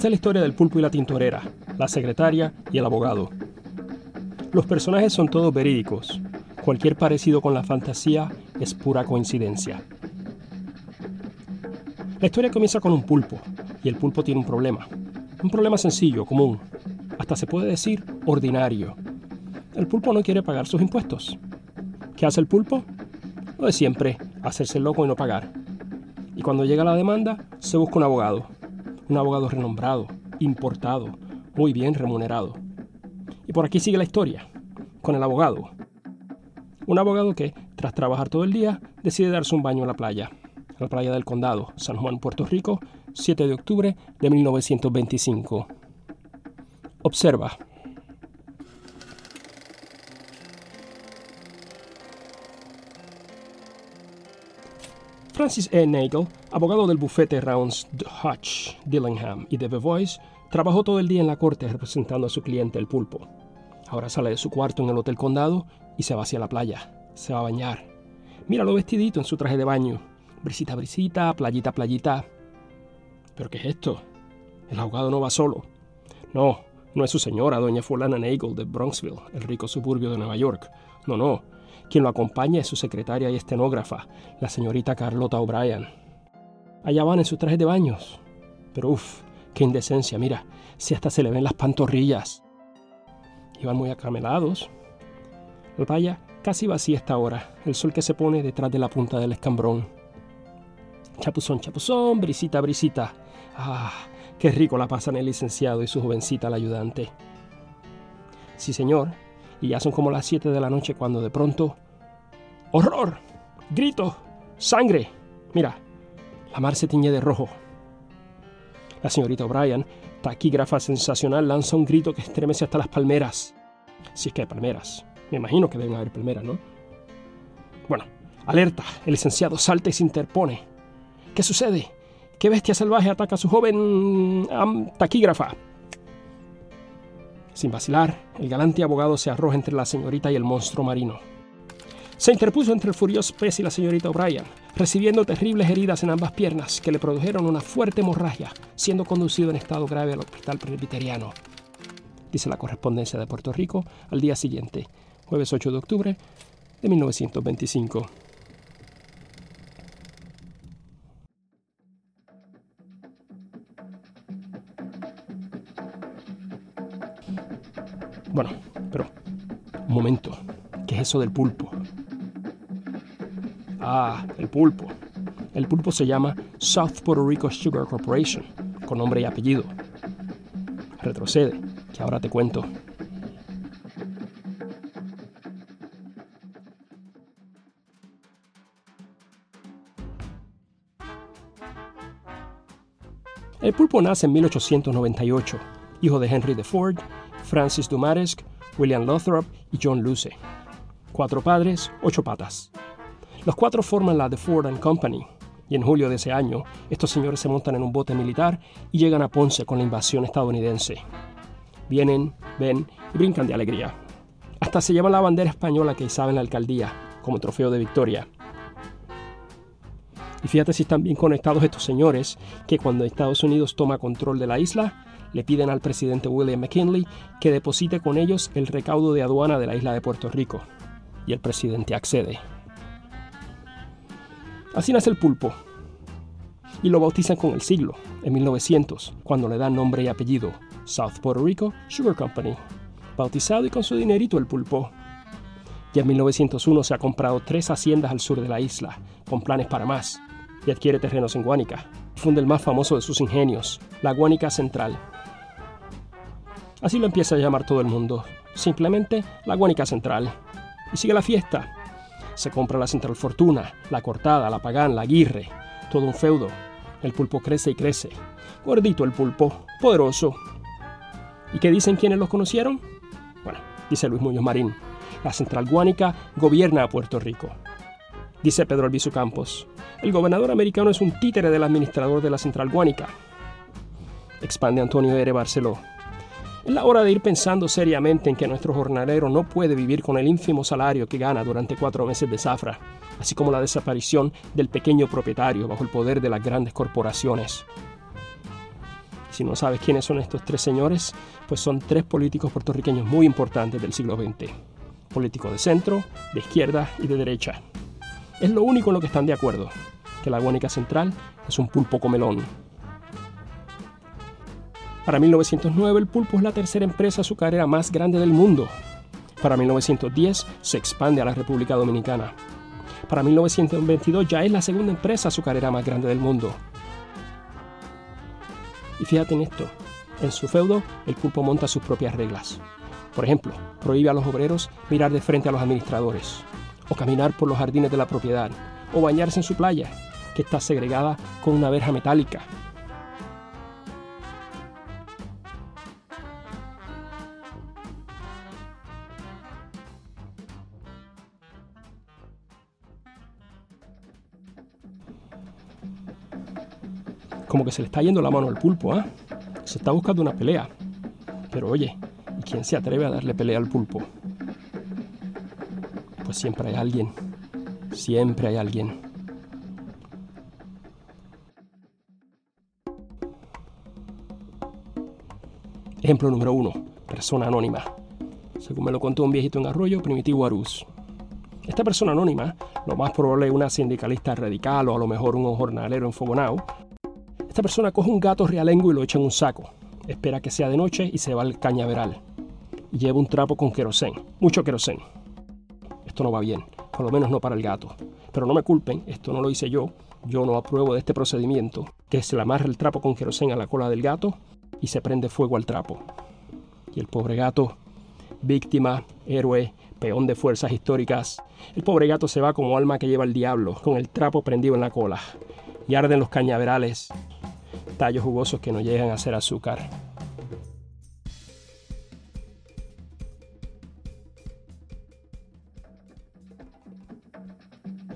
Esta es la historia del pulpo y la tintorera, la secretaria y el abogado. Los personajes son todos verídicos. Cualquier parecido con la fantasía es pura coincidencia. La historia comienza con un pulpo, y el pulpo tiene un problema. Un problema sencillo, común, hasta se puede decir ordinario. El pulpo no quiere pagar sus impuestos. ¿Qué hace el pulpo? Lo de siempre, hacerse loco y no pagar. Y cuando llega la demanda, se busca un abogado. Un abogado renombrado, importado, muy bien remunerado. Y por aquí sigue la historia, con el abogado. Un abogado que, tras trabajar todo el día, decide darse un baño en la playa, en la playa del condado, San Juan, Puerto Rico, 7 de octubre de 1925. Observa. Francis E. Nagel, abogado del bufete Rounds Hutch, Dillingham y de Voice, trabajó todo el día en la corte representando a su cliente el pulpo. Ahora sale de su cuarto en el Hotel Condado y se va hacia la playa. Se va a bañar. Míralo vestidito en su traje de baño. Brisita, brisita, playita, playita. ¿Pero qué es esto? El abogado no va solo. No, no es su señora, doña Fulana Nagel de Bronxville, el rico suburbio de Nueva York. No, no. Quien lo acompaña es su secretaria y estenógrafa, la señorita Carlota O'Brien. Allá van en su traje de baños. Pero uff, qué indecencia, mira, si hasta se le ven las pantorrillas. Iban muy acamelados. La playa casi vacía esta hora, el sol que se pone detrás de la punta del escambrón. Chapuzón, chapuzón, brisita, brisita. Ah, qué rico la pasan el licenciado y su jovencita la ayudante. Sí, señor, y ya son como las 7 de la noche cuando de pronto... ¡Horror! ¡Grito! ¡Sangre! Mira, la mar se tiñe de rojo. La señorita O'Brien taquígrafa sensacional lanza un grito que estremece hasta las palmeras. Si es que hay palmeras. Me imagino que deben haber palmeras, ¿no? Bueno, alerta. El licenciado salta y se interpone. ¿Qué sucede? ¿Qué bestia salvaje ataca a su joven taquígrafa? Sin vacilar, el galante abogado se arroja entre la señorita y el monstruo marino. Se interpuso entre el furioso pez y la señorita O'Brien, recibiendo terribles heridas en ambas piernas que le produjeron una fuerte hemorragia, siendo conducido en estado grave al hospital presbiteriano. Dice la correspondencia de Puerto Rico al día siguiente, jueves 8 de octubre de 1925. Bueno, pero un momento, ¿qué es eso del pulpo? Ah, el pulpo. El pulpo se llama South Puerto Rico Sugar Corporation, con nombre y apellido. Retrocede, que ahora te cuento. El pulpo nace en 1898, hijo de Henry de Ford, Francis Dumaresque, William Lothrop y John Luce. Cuatro padres, ocho patas. Los cuatro forman la The Ford and Company, y en julio de ese año, estos señores se montan en un bote militar y llegan a Ponce con la invasión estadounidense. Vienen, ven y brincan de alegría. Hasta se llevan la bandera española que izaba en la alcaldía, como trofeo de victoria. Y fíjate si están bien conectados estos señores, que cuando Estados Unidos toma control de la isla, le piden al presidente William McKinley que deposite con ellos el recaudo de aduana de la isla de Puerto Rico. Y el presidente accede. Así nace el pulpo. Y lo bautizan con el siglo, en 1900, cuando le dan nombre y apellido, South Puerto Rico Sugar Company. Bautizado y con su dinerito el pulpo. Ya en 1901 se ha comprado tres haciendas al sur de la isla, con planes para más, y adquiere terrenos en Guánica. Funde el más famoso de sus ingenios, la Guánica Central. Así lo empieza a llamar todo el mundo, simplemente la Guánica Central. Y sigue la fiesta, se compra la Central Fortuna, la Cortada, la Pagán, la Aguirre, todo un feudo. El pulpo crece y crece. Gordito el pulpo, poderoso. ¿Y qué dicen quienes los conocieron? Bueno, dice Luis Muñoz Marín, la Central Guánica gobierna a Puerto Rico. Dice Pedro Albizu Campos, el gobernador americano es un títere del administrador de la Central Guánica. Expande Antonio R. Barceló. Es la hora de ir pensando seriamente en que nuestro jornalero no puede vivir con el ínfimo salario que gana durante cuatro meses de zafra, así como la desaparición del pequeño propietario bajo el poder de las grandes corporaciones. si no sabes quiénes son estos tres señores, pues son tres políticos puertorriqueños muy importantes del siglo XX. Políticos de centro, de izquierda y de derecha. Es lo único en lo que están de acuerdo, que la Guanica Central es un pulpo comelón. Para 1909 el pulpo es la tercera empresa azucarera más grande del mundo. Para 1910 se expande a la República Dominicana. Para 1922 ya es la segunda empresa azucarera más grande del mundo. Y fíjate en esto, en su feudo el pulpo monta sus propias reglas. Por ejemplo, prohíbe a los obreros mirar de frente a los administradores, o caminar por los jardines de la propiedad, o bañarse en su playa, que está segregada con una verja metálica. Como que se le está yendo la mano al pulpo, ¿ah? Se está buscando una pelea. Pero oye, ¿y quién se atreve a darle pelea al pulpo? Pues siempre hay alguien. Siempre hay alguien. Ejemplo número uno, persona anónima. Según me lo contó un viejito en Arroyo, Primitivo Arús. Esta persona anónima, lo más probable es una sindicalista radical o a lo mejor un jornalero enfogonado. Esta persona coge un gato realengo y lo echa en un saco. Espera que sea de noche y se va al cañaveral. Y lleva un trapo con querosén, mucho querosén. Esto no va bien, por lo menos no para el gato. Pero no me culpen, esto no lo hice yo. Yo no apruebo de este procedimiento, que se le amarra el trapo con querosén a la cola del gato y se prende fuego al trapo. Y el pobre gato, víctima, héroe, peón de fuerzas históricas, el pobre gato se va como alma que lleva el diablo, con el trapo prendido en la cola. Y arden los cañaverales, tallos jugosos que no llegan a ser azúcar.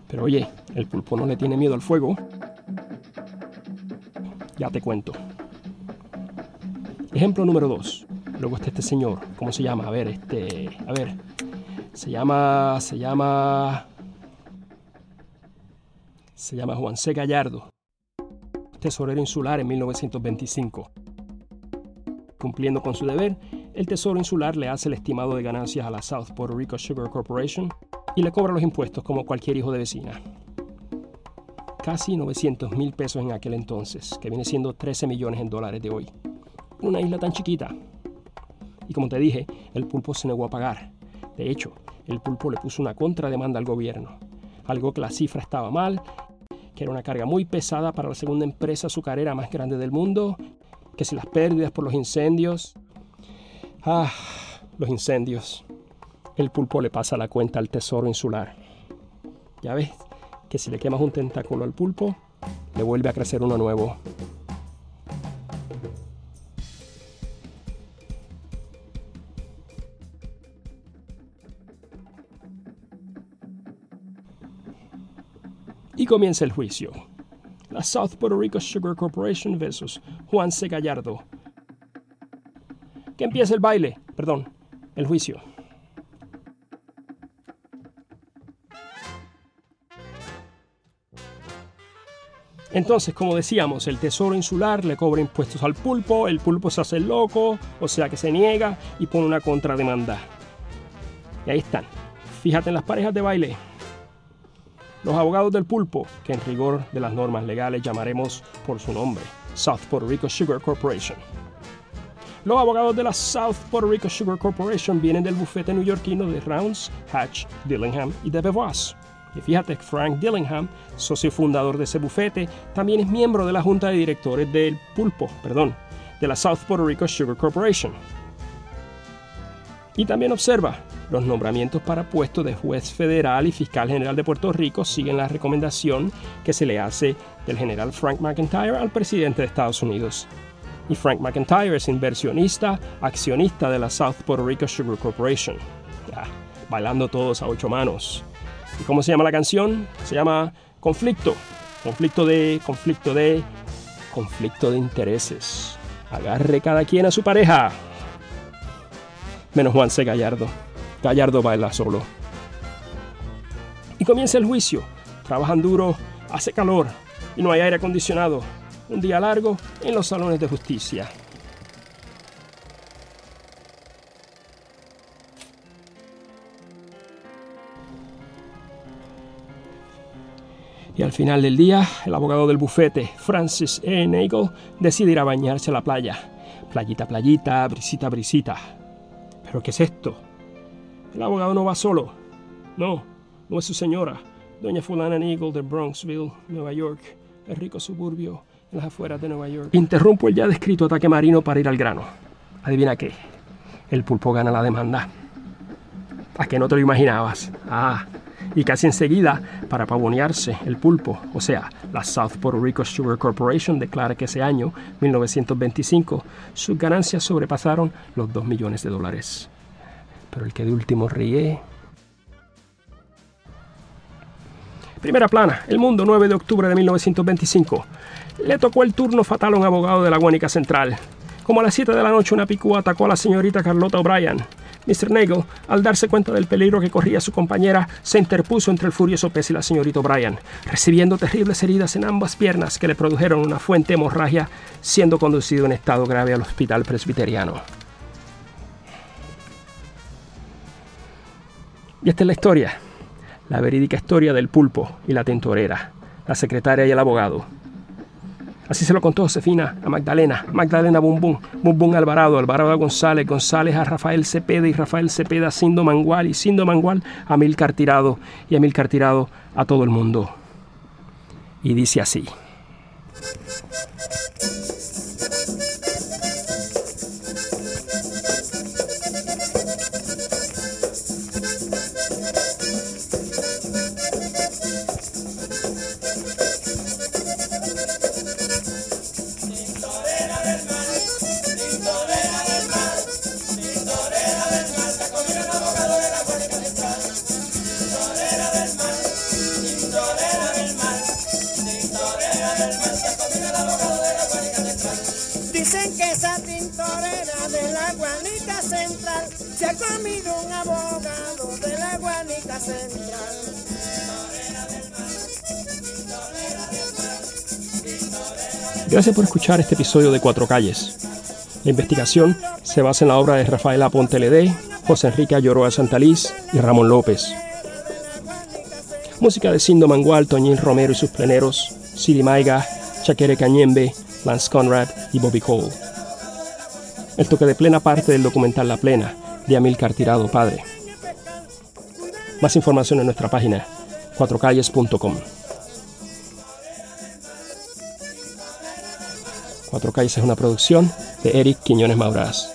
Pero oye, el pulpo no le tiene miedo al fuego. Ya te cuento. Ejemplo número 2. Luego está este señor. ¿Cómo se llama? A ver, este. A ver. Se llama. Se llama. Se llama Juan C. Gallardo. Tesorero insular en 1925. Cumpliendo con su deber, el Tesoro Insular le hace el estimado de ganancias a la South Puerto Rico Sugar Corporation y le cobra los impuestos como cualquier hijo de vecina. Casi 900 mil pesos en aquel entonces, que viene siendo 13 millones en dólares de hoy una isla tan chiquita. Y como te dije, el pulpo se negó a pagar. De hecho, el pulpo le puso una contrademanda al gobierno. Algo que la cifra estaba mal, que era una carga muy pesada para la segunda empresa azucarera más grande del mundo, que si las pérdidas por los incendios... Ah, los incendios. El pulpo le pasa la cuenta al tesoro insular. Ya ves que si le quemas un tentáculo al pulpo, le vuelve a crecer uno nuevo. Y comienza el juicio. La South Puerto Rico Sugar Corporation versus Juan C. Gallardo. Que empiece el baile, perdón, el juicio. Entonces, como decíamos, el Tesoro Insular le cobra impuestos al pulpo, el pulpo se hace loco, o sea que se niega y pone una contrademanda. Y ahí están. Fíjate en las parejas de baile. Los abogados del pulpo, que en rigor de las normas legales llamaremos por su nombre, South Puerto Rico Sugar Corporation. Los abogados de la South Puerto Rico Sugar Corporation vienen del bufete neoyorquino de Rounds, Hatch, Dillingham y de Bevois. Y fíjate, Frank Dillingham, socio fundador de ese bufete, también es miembro de la junta de directores del Pulpo, perdón, de la South Puerto Rico Sugar Corporation. Y también observa, los nombramientos para puestos de juez federal y fiscal general de Puerto Rico siguen la recomendación que se le hace del general Frank McIntyre al presidente de Estados Unidos. Y Frank McIntyre es inversionista, accionista de la South Puerto Rico Sugar Corporation. Ya, bailando todos a ocho manos. ¿Y cómo se llama la canción? Se llama Conflicto. Conflicto de, conflicto de, conflicto de intereses. Agarre cada quien a su pareja. Menos Juan C. Gallardo. Gallardo baila solo. Y comienza el juicio. Trabajan duro, hace calor y no hay aire acondicionado. un día largo en los salones de justicia. Y al final del día, el abogado del bufete, Francis E. Nagel, decide ir a bañarse a la playa. Playita, playita, brisita, brisita. ¿Pero qué es esto? El abogado no va solo. No, no es su señora, doña Fulana Nagel de Bronxville, Nueva York, el rico suburbio en las afueras de Nueva York. Interrumpo el ya descrito ataque marino para ir al grano. Adivina qué. El pulpo gana la demanda. ¿A que no te lo imaginabas? Ah, y casi enseguida, para pavonearse, el pulpo, o sea, la South Puerto Rico Sugar Corporation declara que ese año, 1925, sus ganancias sobrepasaron los 2 millones de dólares. Pero el que de último ríe... Primera plana, El Mundo, 9 de octubre de 1925. Le tocó el turno fatal a un abogado de la Guánica Central. Como a las 7 de la noche una picúa atacó a la señorita Carlota O'Brien. Mr. Nagel, al darse cuenta del peligro que corría su compañera, se interpuso entre el furioso pez y la señorita O'Brien, recibiendo terribles heridas en ambas piernas que le produjeron una fuente hemorragia, siendo conducido en estado grave al hospital presbiteriano. Y esta es la historia, la verídica historia del pulpo y la tintorera, la secretaria y el abogado, Así se lo contó Josefina a Magdalena, Magdalena Bum Bum, Bum Bum Alvarado, Alvarado a González, González a Rafael Cepeda y Rafael Cepeda a Sindo Mangual y Sindo Mangual a Milcar Tirado y a Milcar Tirado a todo el mundo. Y dice así. Se ha comido un abogado de la Guanica Central. Gracias por escuchar este episodio de Cuatro Calles. La investigación se basa en la obra de Rafaela Ponte Ledé, José Enrique Ayoroa Santaliz y Ramón López. Música de Sindo Mangual, Toñín Romero y sus pleneros, Sidi Maiga, Chaquere Cañembe, Lance Conrad y Bobby Cole. El toque de plena parte del documental La Plena, de Amilcar Tirado Padre. Más información en nuestra página, cuatrocalles.com. Cuatro Calles es una producción de Eric Quiñones Maurás.